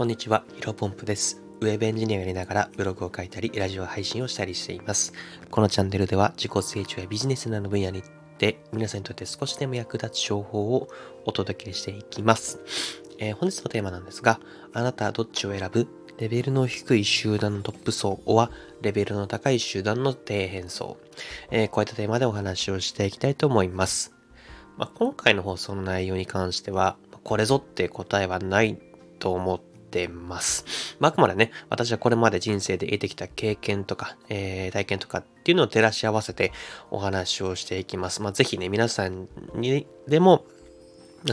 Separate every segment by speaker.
Speaker 1: こんにちは、ヒロポンプです。ウェブエンジニアをやりながらブログを書いたり、ラジオ配信をしたりしています。このチャンネルでは自己成長やビジネスなどの分野にて皆さんにとって少しでも役立つ情報をお届けしていきます。えー本日のテーマなんですが、あなたはどっちを選ぶ？レベルの低い集団のトップ層はレベルの高い集団の底辺層、えーこういったテーマでお話をしていきたいと思います。まあ、今回の放送の内容に関しては、これぞって答えはないと思ってます。まあ、あくまでね、私はこれまで人生で得てきた経験とか、えー体験とかっていうのを照らし合わせてお話をしていきます。まあ、ぜひね、皆さんにでも、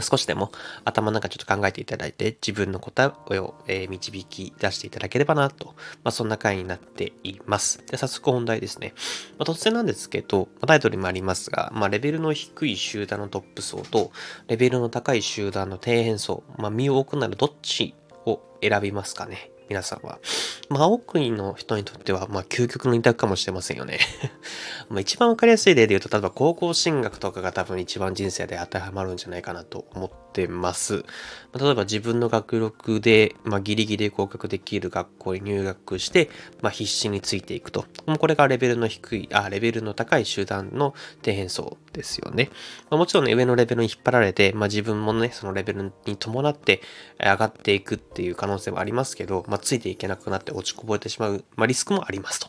Speaker 1: 少しでも頭の中ちょっと考えていただいて自分の答えを、えー導き出していただければなと、まあ、そんな回になっています。で、早速本題ですね。まあ、突然なんですけど、タイトルにもありますが、まあ、レベルの低い集団のトップ層と、レベルの高い集団の底辺層、まあ、身を置くならどっち選びますかね皆さんは。まあ、多くの人にとっては、まあ、究極の二択かもしれませんよね。まあ一番わかりやすい例で言うと、例えば高校進学とかが多分一番人生で当てはまるんじゃないかなと思ってます。まあ例えば自分の学力で、まあ、ギリギリ合格できる学校に入学して、まあ、必死についていくと。もうこれがレベルの低い、あ、レベルの高い集団の底辺層ですよね。まあ、もちろんね、上のレベルに引っ張られて、まあ、自分もね、そのレベルに伴って上がっていくっていう可能性はありますけど、まあ、ついていけなくなって落ちこぼれてしまう、まあ、リスクもありますと。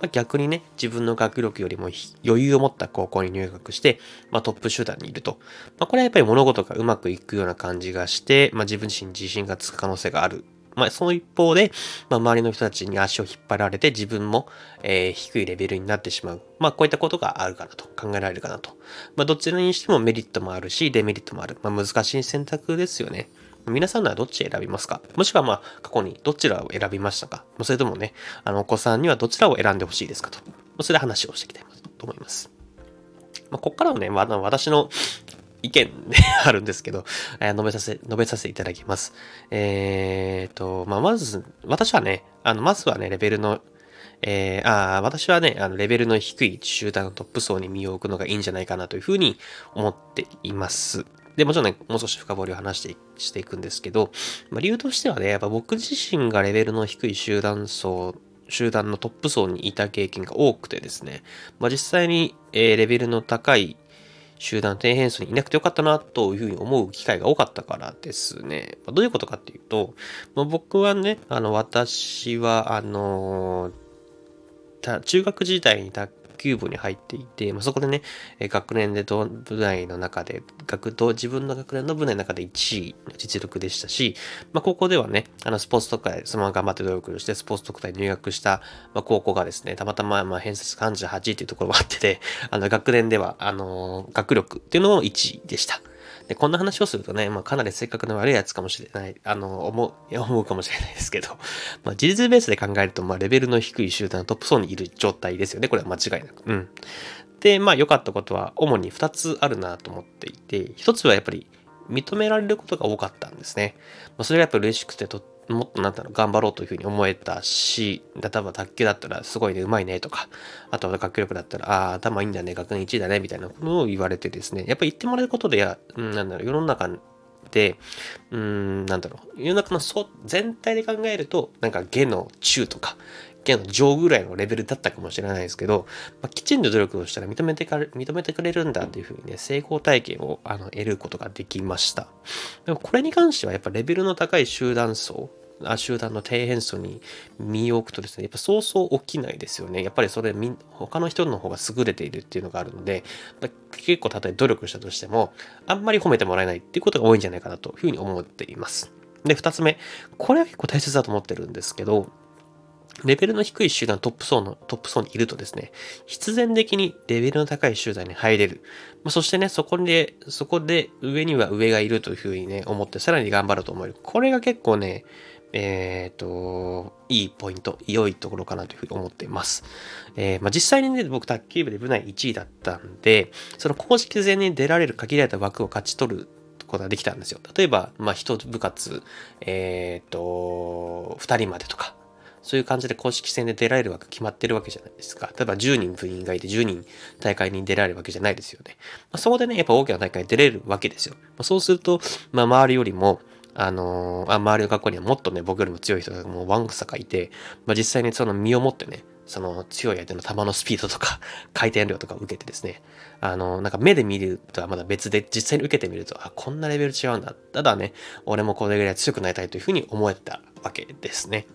Speaker 1: まあ、逆にね、自分の学力よりも余裕を持った高校に入学して、まあ、トップ集団にいると。まあ、これはやっぱり物事がうまくいくような感じがして、まあ、自分自身自信がつく可能性がある。まあ、その一方で、まあ、周りの人たちに足を引っ張られて自分も、えー低いレベルになってしまう。まあ、こういったことがあるかなと考えられるかなと。まあ、どちらにしてもメリットもあるし、デメリットもある。まあ、難しい選択ですよね。皆さんならどっち選びますか？もしくはまあ過去にどちらを選びましたか？それともね、あのお子さんにはどちらを選んでほしいですかと。それで話をしていきたいと思います。まあ、ここからはね、まあ、私の意見であるんですけど、えー述べさせ、述べさせていただきます。えーと、まあ、まず、私はね、あの、まずはね、レベルの、えー、あ私はね、あの、レベルの低い集団のトップ層に身を置くのがいいんじゃないかなというふうに思っています。で、もちろんね、もう少し深掘りを話してしていくんですけど、まあ、理由としてはね、やっぱ僕自身がレベルの低い集団層、集団のトップ層にいた経験が多くてですね、まあ、実際に、えーレベルの高い集団低変数にいなくてよかったなというふうに思う機会が多かったからですね。まどういうことかっていうと、まあ、僕はね、あの、私は、あの中学時代に卓球部に入っていて、まあ、そこでね、学年で部内の中で、学と自分の学年の部内の中で1位の実力でしたし、まあ、高校ではね、あのスポーツ特会、そのまま頑張って努力して、スポーツ特会に入学した、まあ、高校がですね、たまたま、まあ、偏差値38位というところもあってて、あの、学年では、あの学力っていうのも1位でした。で、こんな話をするとね、まあ、かなり性格の悪いやつかもしれない、あの、思う、思うかもしれないですけど、まあ、事実ベースで考えると、まあ、レベルの低い集団のトップ層にいる状態ですよね。これは間違いなく。うん。で、まあ、良かったことは、主に2つあるなと思っていて、1つはやっぱり、認められることが多かったんですね。まあ、それがやっぱ嬉しくてとっ、もっとなんだろう、頑張ろうというふうに思えたし、例えば卓球だったらすごいね、うまいねとか、あとは学力だったら、ああ、頭いいんだね、学年1位だね、みたいなことを言われてですね、やっぱり言ってもらえることで、や、なんだろう、世の中で、うん、なんだろう、世の中のそ全体で考えると、なんか下の中とか、下の上ぐらいのレベルだったかもしれないですけど、まあ、きちんと努力をしたら認めてか認めてくれるんだというふうにね、成功体験をあの得ることができました。でもこれに関してはやっぱレベルの高い集団層、集団の底辺層に身を置くとですね、やっぱそうそう起きないですよね。やっぱりそれ、他の人の方が優れているっていうのがあるので、結構たとえ努力したとしても、あんまり褒めてもらえないっていうことが多いんじゃないかなというふうに思っています。で、二つ目。これは結構大切だと思ってるんですけど、レベルの低い集団トップ層の、トップ層にいるとですね、必然的にレベルの高い集団に入れる。まあ、そしてね、そこで、そこで上には上がいるというふうにね、思ってさらに頑張ると思える。これが結構ね、えっ、と、いいポイント、良いところかなというふうに思っています。えーまあ、実際にね、僕卓球部で部内1位だったんで、その公式戦に出られる限られた枠を勝ち取ることができたんですよ。例えば、まあ、一部活、えっ、と、二人までとか、そういう感じで公式戦で出られる枠決まってるわけじゃないですか。例えば10人部員がいて10人大会に出られるわけじゃないですよね。まあ、そこでね、やっぱ大きな大会に出れるわけですよ。まあ、そうすると、まあ、周りよりも、あのー、あ周りの学校にはもっとね、僕よりも強い人がもうワンクサかいて、まあ、実際にその身をもってね、その強い相手の球のスピードとか 回転量とかを受けてですね、あの、なんか目で見るとはまだ別で実際に受けてみると、あ、こんなレベル違うんだ。ただね、俺もこれぐらい強くなりたいというふうに思えたわけですね。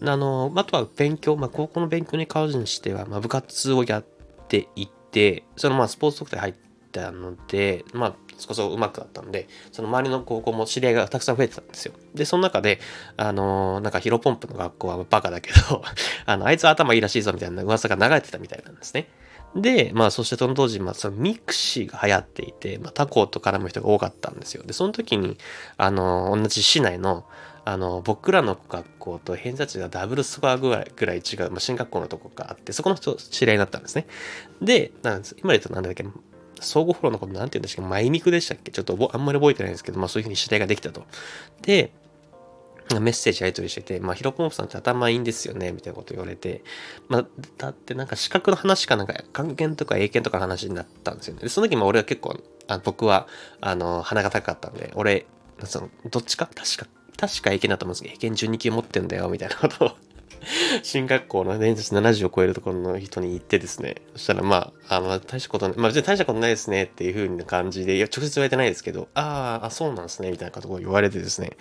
Speaker 1: あの、あとは勉強、まあ高校の勉強に関しては、まあ部活をやっていて、そのまあスポーツ特定入ったので、まあそこそこ上手くなったんで、その周りの高校も知り合いがたくさん増えてたんですよ。で、その中で、あのー、なんかヒロポンプの学校はバカだけど あの、あいつは頭いいらしいぞみたいな噂が流れてたみたいなんですね。で、まあ、そしてその当時、まあ、そのミクシーが流行っていて、まあ、他校と絡む人が多かったんですよ。で、その時に、あの、同じ市内の、あの、僕らの学校と偏差値がダブルスコアぐらいぐらい違う、まあ、進学校のとこがあって、そこの人知り合いになったんですね。で、なんです今で言うと何だっけ、相互フォローのことなんて言うんですか、マイミクでしたっけ？ちょっとあんまり覚えてないんですけど、まあそういうふうに知り合いができたと。で、メッセージやり取りしてて、まあ、ヒロポンプさんって頭いいんですよね、みたいなこと言われて、まあ、だってなんか資格の話かなんか、関係とか英検とかの話になったんですよね。で、その時も俺は結構、あ僕は、あの、鼻が高かったんで、俺、その、どっちか？確か、確か英検だと思うんですけど、英検12級持ってんだよ、みたいなことを 進学校の年数70を超えるところの人に言ってですね、そしたらまあ、あまあ、大したことない、まあ別に大したことないですねっていう風な感じで、いや、直接言われてないですけど、ああ、そうなんですね、みたいなことを言われてですね、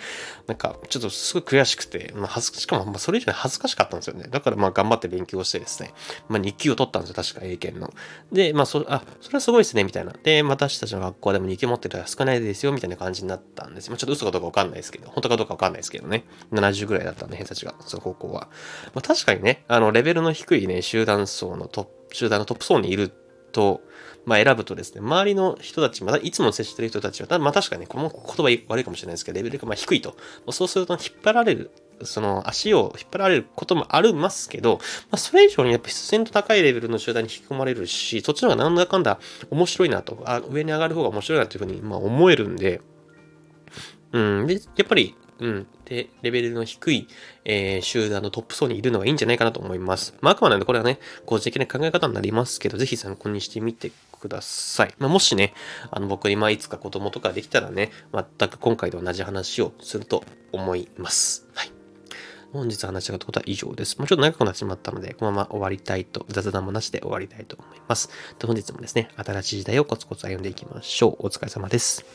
Speaker 1: なんか、ちょっとすごい悔しくて、まあ、恥ずしかも、まあ、それ以上に恥ずかしかったんですよね。だからまあ、頑張って勉強してですね、まあ、日級を取ったんですよ、確か英検の。で、まあ、そ、あ、それはすごいですね、みたいな。で、私たちの学校でも日級持ってる人は少ないですよ、みたいな感じになったんですよ。まあ、ちょっと嘘かどうかわかんないですけど、本当かどうかわかんないですけどね。70ぐらいだったんで、偏差値が、その高校は。まあ、確かにね、あの、レベルの低いね、集団層のトップ、集団のトップ層にいると、まあ選ぶとですね、周りの人たち、またいつも接してる人たちは、まあ確かに、ね、この言葉悪いかもしれないですけど、レベルがまあ低いと。そうすると引っ張られる、その足を引っ張られることもありますけど、まあそれ以上にやっぱ必然と高いレベルの集団に引き込まれるし、そっちの方がなんだかんだ面白いなと、あ上に上がる方が面白いなというふうにまあ思えるんで、うん。で、やっぱり、うん。で、レベルの低い、えー、集団のトップ層にいるのがいいんじゃないかなと思います。まあ、あくまでこれはね、個人的な考え方になりますけど、ぜひ参考にしてみてください。まあ、もしね、あの、僕今いつか子供とかできたらね、全く今回と同じ話をすると思います。はい。本日話したことは以上です。もうちょっと長くなってしまったので、このまま終わりたいと、雑談もなしで終わりたいと思います。で本日もですね、新しい時代をコツコツ歩んでいきましょう。お疲れ様です。